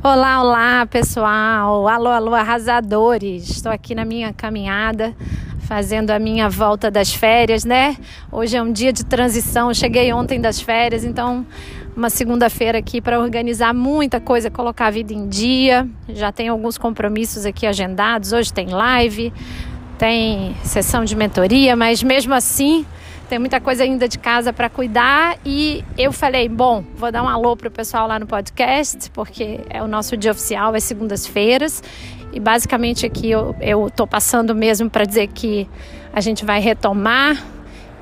Olá, olá, pessoal. Alô, alô, arrasadores. Estou aqui na minha caminhada, fazendo a minha volta das férias, né? Hoje é um dia de transição. Cheguei ontem das férias, então uma segunda-feira aqui para organizar muita coisa, colocar a vida em dia. Já tem alguns compromissos aqui agendados. Hoje tem live, tem sessão de mentoria, mas mesmo assim tem muita coisa ainda de casa para cuidar e eu falei, bom, vou dar um alô pro pessoal lá no podcast, porque é o nosso dia oficial, é segundas-feiras. E basicamente aqui eu, eu tô passando mesmo para dizer que a gente vai retomar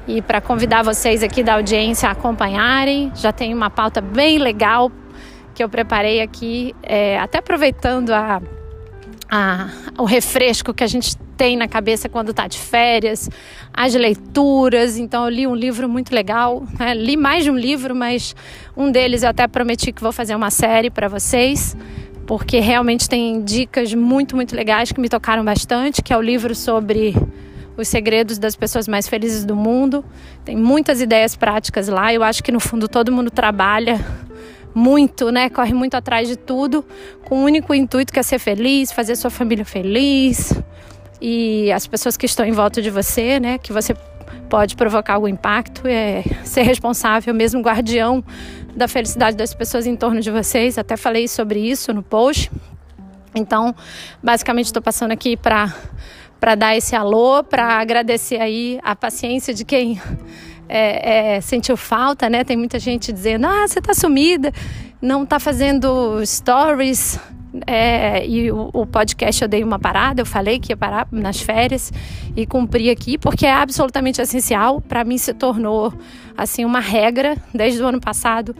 e para convidar vocês aqui da audiência a acompanharem. Já tem uma pauta bem legal que eu preparei aqui, é, até aproveitando a, a, o refresco que a gente tem na cabeça quando está de férias, as leituras. Então, eu li um livro muito legal, né? li mais de um livro, mas um deles eu até prometi que vou fazer uma série para vocês, porque realmente tem dicas muito, muito legais que me tocaram bastante, que é o livro sobre os segredos das pessoas mais felizes do mundo. Tem muitas ideias práticas lá. Eu acho que no fundo todo mundo trabalha muito, né? Corre muito atrás de tudo, com o único intuito que é ser feliz, fazer sua família feliz, e as pessoas que estão em volta de você, né, que você pode provocar algum impacto, é ser responsável, mesmo guardião da felicidade das pessoas em torno de vocês. Até falei sobre isso no post. Então, basicamente, estou passando aqui para para dar esse alô, para agradecer aí a paciência de quem é, é, sentiu falta, né? Tem muita gente dizendo: ah, você está sumida, não está fazendo stories, é, e o, o, podcast eu dei uma parada, eu falei que ia parar nas férias e cumpri aqui, porque é absolutamente essencial. Para mim se tornou assim uma regra desde o ano passado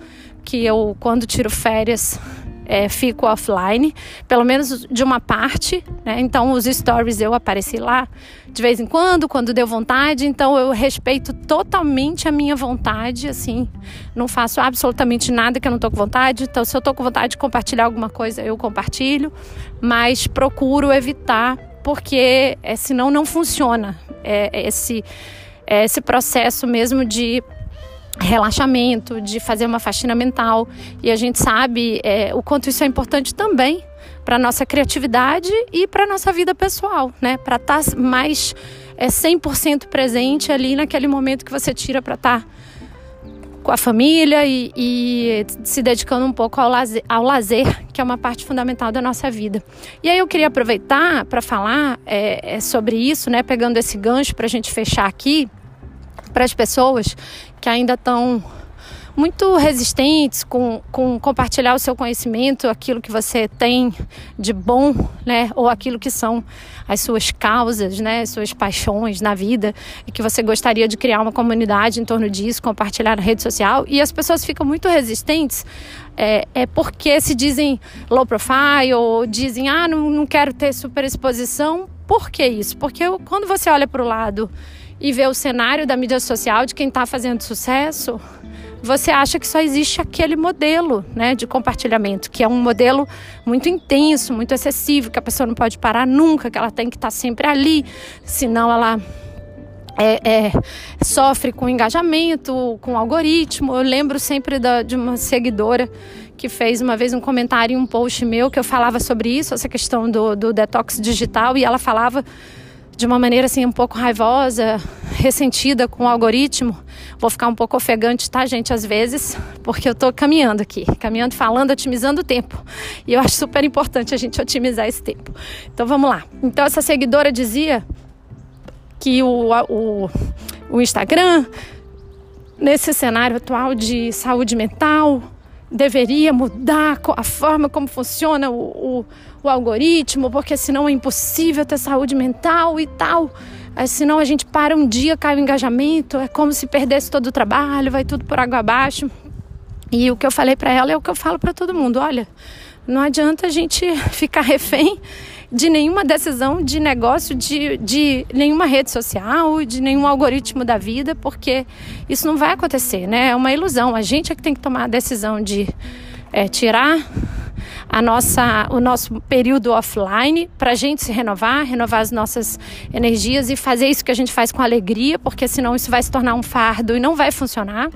que eu, quando tiro férias, é, fico offline, pelo menos de uma parte, né? Então os stories eu apareci lá de vez em quando, quando deu vontade, então eu respeito totalmente a minha vontade, assim, não faço absolutamente nada que eu não tô com vontade. Então se eu tô com vontade de compartilhar alguma coisa, eu compartilho, mas procuro evitar porque é, senão não funciona. É, esse é esse processo mesmo de relaxamento, de fazer uma faxina mental. E a gente sabe é, o quanto isso é importante também para nossa criatividade e para nossa vida pessoal, né? Para estar tá mais é, 100% presente ali naquele momento que você tira para estar tá com a família e, e, se dedicando um pouco ao lazer, ao lazer, que é uma parte fundamental da nossa vida. E aí eu queria aproveitar para falar é, é, sobre isso, né? Pegando esse gancho para a gente fechar aqui para as pessoas que ainda estão muito resistentes com, com compartilhar o seu conhecimento, aquilo que você tem de bom, né? Ou aquilo que são as suas causas, né? As suas paixões na vida e que você gostaria de criar uma comunidade em torno disso, compartilhar na rede social. E as pessoas ficam muito resistentes é, é porque se dizem low profile ou dizem, ah, não, não quero ter super exposição. Por que isso? Porque quando você olha para o lado e vê o cenário da mídia social de quem está fazendo sucesso, você acha que só existe aquele modelo né, de compartilhamento, que é um modelo muito intenso, muito excessivo, que a pessoa não pode parar nunca, que ela tem que estar tá sempre ali, senão ela é, é, sofre com engajamento, com algoritmo. Eu lembro sempre da, de uma seguidora que fez uma vez um comentário em um post meu que eu falava sobre isso, essa questão do, do detox digital, e ela falava de uma maneira assim um pouco raivosa, ressentida com o algoritmo. Vou ficar um pouco ofegante, tá, gente, às vezes, porque eu tô caminhando aqui, caminhando, falando, otimizando o tempo. E eu acho super importante a gente otimizar esse tempo. Então vamos lá. Então essa seguidora dizia que o, o, o Instagram, nesse cenário atual de saúde mental, deveria mudar a forma como funciona o, o, o, algoritmo, porque senão é impossível ter saúde mental e tal. É, senão a gente para um dia, cai o engajamento, é como se perdesse todo o trabalho, vai tudo por água abaixo. E o que eu falei para ela é o que eu falo para todo mundo: olha, não adianta a gente ficar refém de nenhuma decisão de negócio, de, de nenhuma rede social, de nenhum algoritmo da vida, porque isso não vai acontecer, né? É uma ilusão. A gente é que tem que tomar a decisão de é, tirar a nossa, o nosso período offline para a gente se renovar, renovar as nossas energias e fazer isso que a gente faz com alegria, porque senão isso vai se tornar um fardo e não vai funcionar.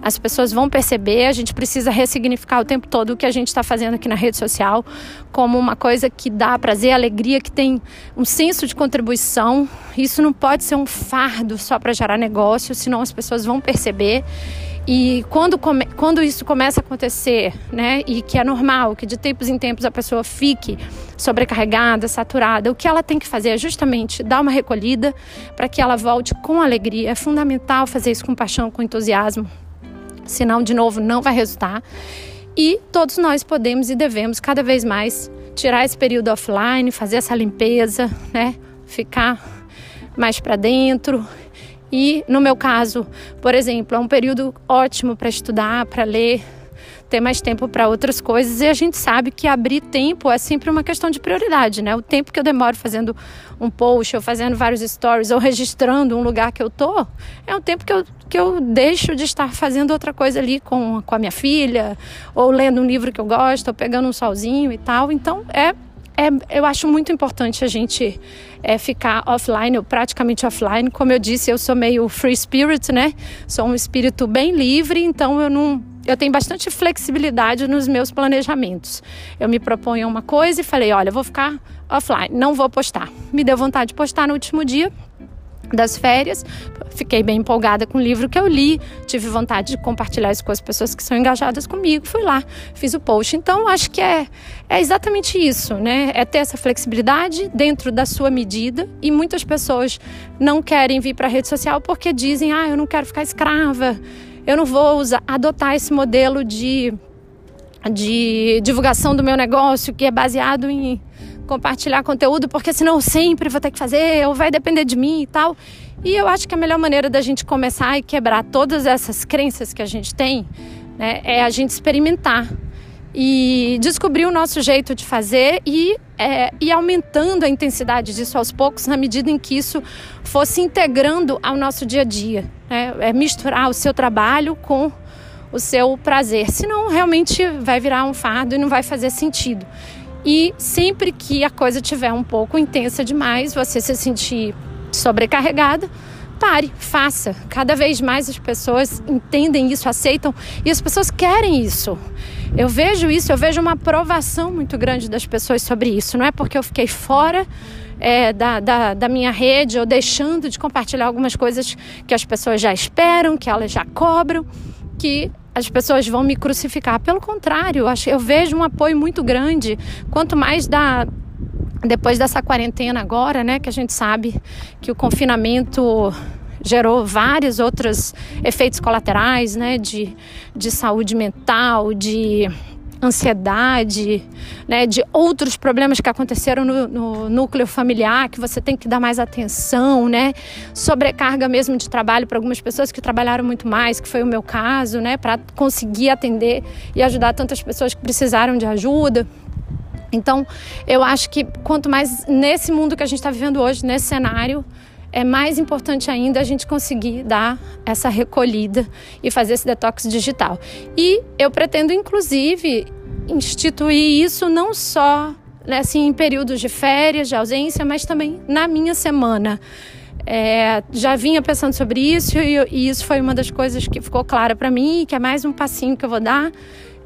As pessoas vão perceber, a gente precisa ressignificar o tempo todo o que a gente está fazendo aqui na rede social como uma coisa que dá prazer, alegria, que tem um senso de contribuição. Isso não pode ser um fardo só para gerar negócio, senão as pessoas vão perceber. E quando, come, quando isso começa a acontecer, né, e que é normal, que de tempos em tempos a pessoa fique sobrecarregada, saturada, o que ela tem que fazer é justamente dar uma recolhida para que ela volte com alegria. É fundamental fazer isso com paixão, com entusiasmo, senão, de novo, não vai resultar. E todos nós podemos e devemos cada vez mais tirar esse período offline, fazer essa limpeza, né, ficar mais para dentro e no meu caso, por exemplo, é um período ótimo para estudar, para ler, ter mais tempo para outras coisas. E a gente sabe que abrir tempo é sempre uma questão de prioridade, né? O tempo que eu demoro fazendo um post, ou fazendo vários stories, ou registrando um lugar que eu tô, é um tempo que eu, que eu deixo de estar fazendo outra coisa ali com, com a minha filha, ou lendo um livro que eu gosto, ou pegando um solzinho e tal. Então, é é, eu acho muito importante a gente é, ficar offline, ou praticamente offline. Como eu disse, eu sou meio free spirit, né? Sou um espírito bem livre, então eu não. Eu tenho bastante flexibilidade nos meus planejamentos. Eu me proponho uma coisa e falei: olha, vou ficar offline, não vou postar. Me deu vontade de postar no último dia, das férias. Fiquei bem empolgada com o livro que eu li, tive vontade de compartilhar isso com as pessoas que são engajadas comigo. Fui lá, fiz o post. Então, acho que é, é exatamente isso, né? É ter essa flexibilidade dentro da sua medida. E muitas pessoas não querem vir para a rede social porque dizem: ah, eu não quero ficar escrava, eu não vou usar, adotar esse modelo de, de divulgação do meu negócio que é baseado em compartilhar conteúdo, porque senão eu sempre vou ter que fazer, ou vai depender de mim e tal. E eu acho que a melhor maneira da gente começar e quebrar todas essas crenças que a gente tem né, é a gente experimentar e descobrir o nosso jeito de fazer e, é, e aumentando a intensidade disso aos poucos na medida em que isso fosse integrando ao nosso dia a dia. Né? É misturar o seu trabalho com o seu prazer, senão realmente vai virar um fardo e não vai fazer sentido. E sempre que a coisa tiver um pouco intensa demais, você se sentir sobrecarregada, pare, faça. Cada vez mais as pessoas entendem isso, aceitam e as pessoas querem isso. Eu vejo isso, eu vejo uma aprovação muito grande das pessoas sobre isso. Não é porque eu fiquei fora é, da, da, da, minha rede ou deixando de compartilhar algumas coisas que as pessoas já esperam, que elas já cobram, que as pessoas vão me crucificar. Pelo contrário, eu vejo um apoio muito grande. Quanto mais da depois dessa quarentena agora, né, que a gente sabe que o confinamento gerou vários outros efeitos colaterais, né, de, de saúde mental, de ansiedade, né, de outros problemas que aconteceram no, no, núcleo familiar, que você tem que dar mais atenção, né, sobrecarga mesmo de trabalho para algumas pessoas que trabalharam muito mais, que foi o meu caso, né, para conseguir atender e ajudar tantas pessoas que precisaram de ajuda. Então, eu acho que quanto mais nesse mundo que a gente está vivendo hoje, nesse cenário, é mais importante ainda a gente conseguir dar essa recolhida e fazer esse detox digital. E eu pretendo, inclusive, instituir isso não só né, assim, em períodos de férias, de ausência, mas também na minha semana. É, já vinha pensando sobre isso e, e, isso foi uma das coisas que ficou clara para mim, que é mais um passinho que eu vou dar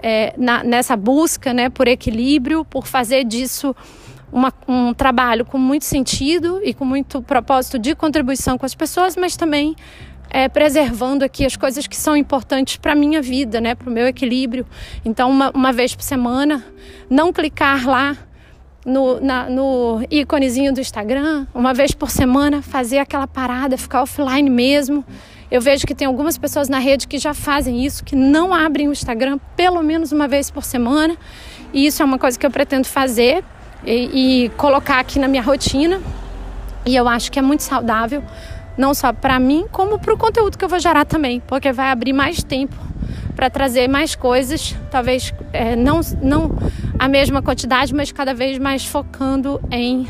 é, na, nessa busca né, por equilíbrio, por fazer disso uma, um trabalho com muito sentido e com muito propósito de contribuição com as pessoas, mas também é, preservando aqui as coisas que são importantes para a minha vida, né, para o meu equilíbrio. Então, uma, uma vez por semana, não clicar lá no, na, no íconezinho do Instagram, uma vez por semana, fazer aquela parada, ficar offline mesmo. Eu vejo que tem algumas pessoas na rede que já fazem isso, que não abrem o Instagram pelo menos uma vez por semana. E isso é uma coisa que eu pretendo fazer e, e colocar aqui na minha rotina. E eu acho que é muito saudável, não só para mim, como para o conteúdo que eu vou gerar também, porque vai abrir mais tempo para trazer mais coisas, talvez é, não, não a mesma quantidade, mas cada vez mais focando em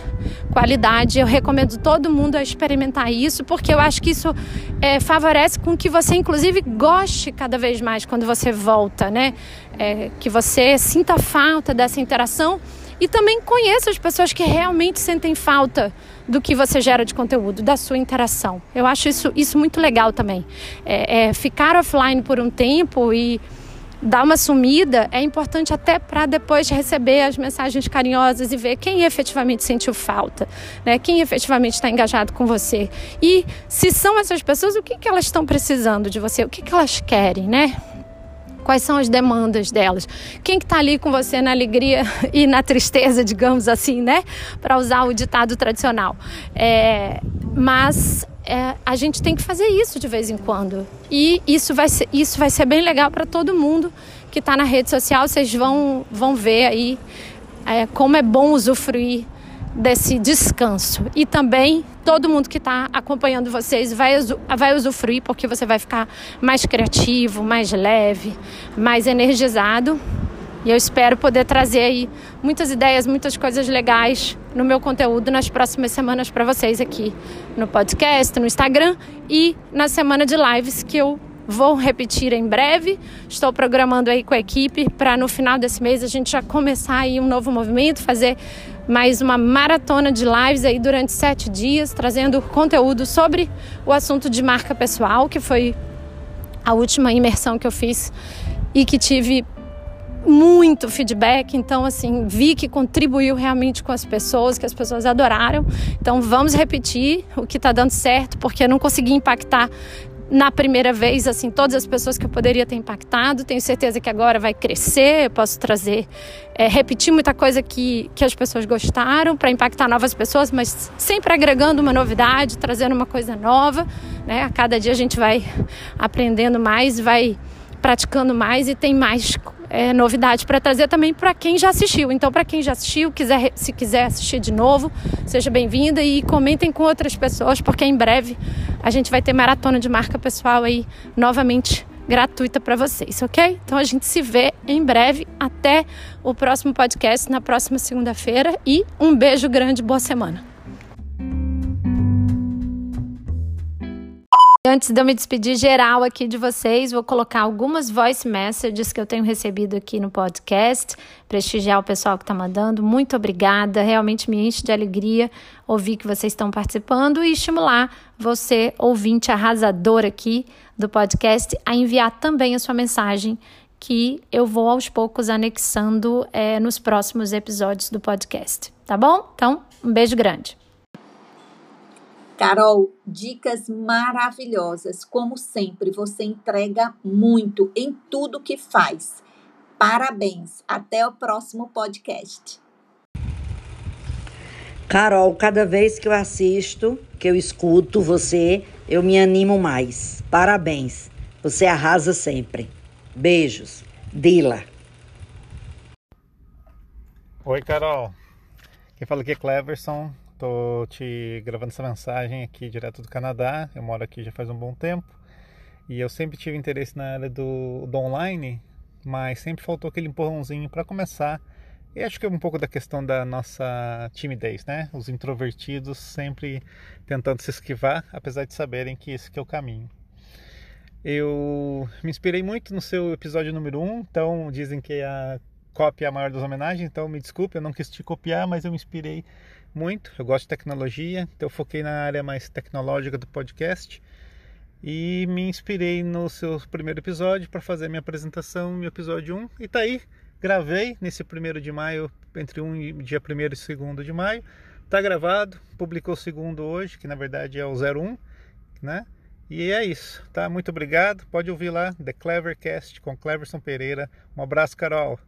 qualidade. Eu recomendo todo mundo a experimentar isso, porque eu acho que isso é, favorece com que você, inclusive, goste cada vez mais quando você volta, né? É, que você sinta falta dessa interação e também conheça as pessoas que realmente sentem falta do que você gera de conteúdo, da sua interação. Eu acho isso, isso muito legal também. É, é, ficar offline por um tempo e dar uma sumida é importante até para depois receber as mensagens carinhosas e ver quem efetivamente sentiu falta, né? quem efetivamente está engajado com você. E se são essas pessoas, o que, que elas estão precisando de você, o que, que elas querem, né? Quais são as demandas delas? Quem que está ali com você na alegria e na tristeza, digamos assim, né? Para usar o ditado tradicional. É, mas é, a gente tem que fazer isso de vez em quando. E isso vai ser, isso vai ser bem legal para todo mundo que está na rede social. Vocês vão, vão ver aí é, como é bom usufruir desse descanso. E também todo mundo que está acompanhando vocês vai, vai usufruir, porque você vai ficar mais criativo, mais leve, mais energizado. E eu espero poder trazer aí muitas ideias, muitas coisas legais no meu conteúdo nas próximas semanas para vocês aqui no podcast, no Instagram e na semana de lives que eu vou repetir em breve. Estou programando aí com a equipe para no final desse mês a gente já começar aí um novo movimento, fazer mais uma maratona de lives aí durante sete dias, trazendo conteúdo sobre o assunto de marca pessoal, que foi a última imersão que eu fiz e que tive muito feedback, então assim, vi que contribuiu realmente com as pessoas, que as pessoas adoraram. Então vamos repetir o que está dando certo, porque eu não consegui impactar na primeira vez, assim, todas as pessoas que eu poderia ter impactado. Tenho certeza que agora vai crescer, posso trazer, é, repetir muita coisa que, que as pessoas gostaram para impactar novas pessoas, mas sempre agregando uma novidade, trazendo uma coisa nova. Né? A cada dia a gente vai aprendendo mais, vai praticando mais e tem mais é, novidade para trazer também para quem já assistiu. Então, para quem já assistiu, quiser, se quiser assistir de novo, seja bem-vinda e comentem com outras pessoas, porque em breve a gente vai ter maratona de marca pessoal aí novamente gratuita para vocês, ok? Então a gente se vê em breve. Até o próximo podcast na próxima segunda-feira e um beijo grande, boa semana. Antes de eu me despedir geral aqui de vocês, vou colocar algumas voice messages que eu tenho recebido aqui no podcast, prestigiar o pessoal que está mandando. Muito obrigada, realmente me enche de alegria ouvir que vocês estão participando e estimular você, ouvinte arrasador aqui do podcast, a enviar também a sua mensagem que eu vou aos poucos anexando é, nos próximos episódios do podcast. Tá bom? Então, um beijo grande. Carol, dicas maravilhosas. Como sempre, você entrega muito em tudo que faz. Parabéns. Até o próximo podcast. Carol, cada vez que eu assisto, que eu escuto você, eu me animo mais. Parabéns. Você arrasa sempre. Beijos. Dila. Oi, Carol. Quem fala aqui é Cleverson. Tô te gravando essa mensagem aqui direto do Canadá. Eu moro aqui já faz um bom tempo. E eu sempre tive interesse na área do, do online, mas sempre faltou aquele empurrãozinho para começar. E acho que é um pouco da questão da nossa timidez, né? Os introvertidos sempre tentando se esquivar, apesar de saberem que esse que é o caminho. Eu me inspirei muito no seu episódio número 1, então dizem que a cópia maior das homenagens, então me desculpe, eu não quis te copiar, mas eu me inspirei muito. Eu gosto de tecnologia, então eu foquei na área mais tecnológica do podcast e me inspirei no seu primeiro episódio para fazer minha apresentação, meu episódio 1. E tá aí, gravei nesse primeiro de maio, entre um dia 1 e 2 de maio. Tá gravado, publicou o segundo hoje, que na verdade é o 01, né? E é isso, tá? Muito obrigado. Pode ouvir lá The Clevercast com Cleverson Pereira. Um abraço, Carol.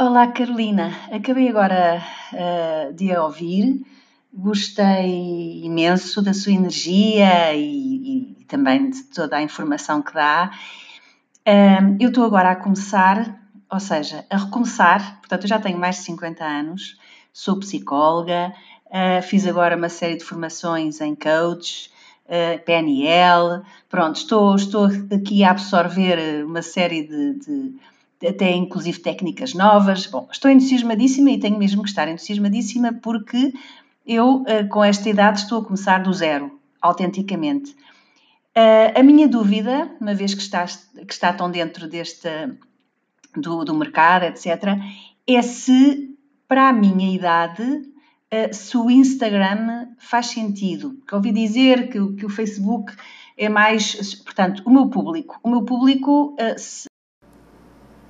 Olá, Carolina. Acabei agora uh, de a ouvir. Gostei imenso da sua energia e, e também de toda a informação que dá. Uh, eu estou agora a começar, ou seja, a recomeçar. Portanto, eu já tenho mais de 50 anos, sou psicóloga, uh, fiz agora uma série de formações em coach, PNL. Pronto, estou, estou aqui a absorver uma série de, de até inclusive técnicas novas. Bom, estou entusiasmadíssima e tenho mesmo que estar entusiasmadíssima porque eu, eh, com esta idade, estou a começar do zero, autenticamente. Eh, a minha dúvida, uma vez que está, que está tão dentro deste, do, do mercado, etc., é se, para a minha idade, eh, se o Instagram faz sentido. Porque ouvi dizer que, que o Facebook é mais. Portanto, o meu público. O meu público.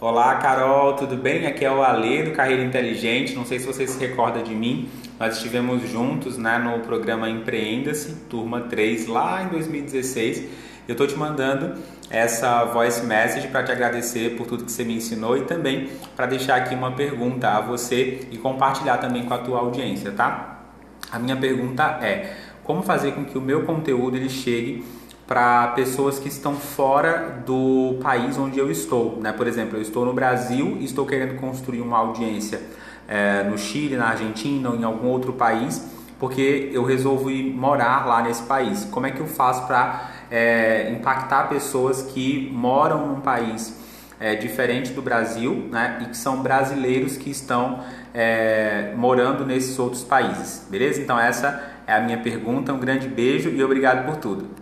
Olá, Carol, tudo bem? Aqui é o Ale do Carreira Inteligente. Não sei se você se recorda de mim. Nós estivemos juntos né, no programa Empreenda-se, turma 3, lá em 2016. Eu estou te mandando essa voice message para te agradecer por tudo que você me ensinou e também para deixar aqui uma pergunta a você e compartilhar também com a tua audiência, tá? A minha pergunta é: como fazer com que o meu conteúdo ele chegue para pessoas que estão fora do país onde eu estou, né? Por exemplo, eu estou no Brasil e estou querendo construir uma audiência é, no Chile, na Argentina ou em algum outro país, porque eu resolvo ir morar lá nesse país. Como é que eu faço para é, impactar pessoas que moram num país é, diferente do Brasil né, e que são brasileiros que estão é, morando nesses outros países? Beleza? Então, essa é a minha pergunta. Um grande beijo e obrigado por tudo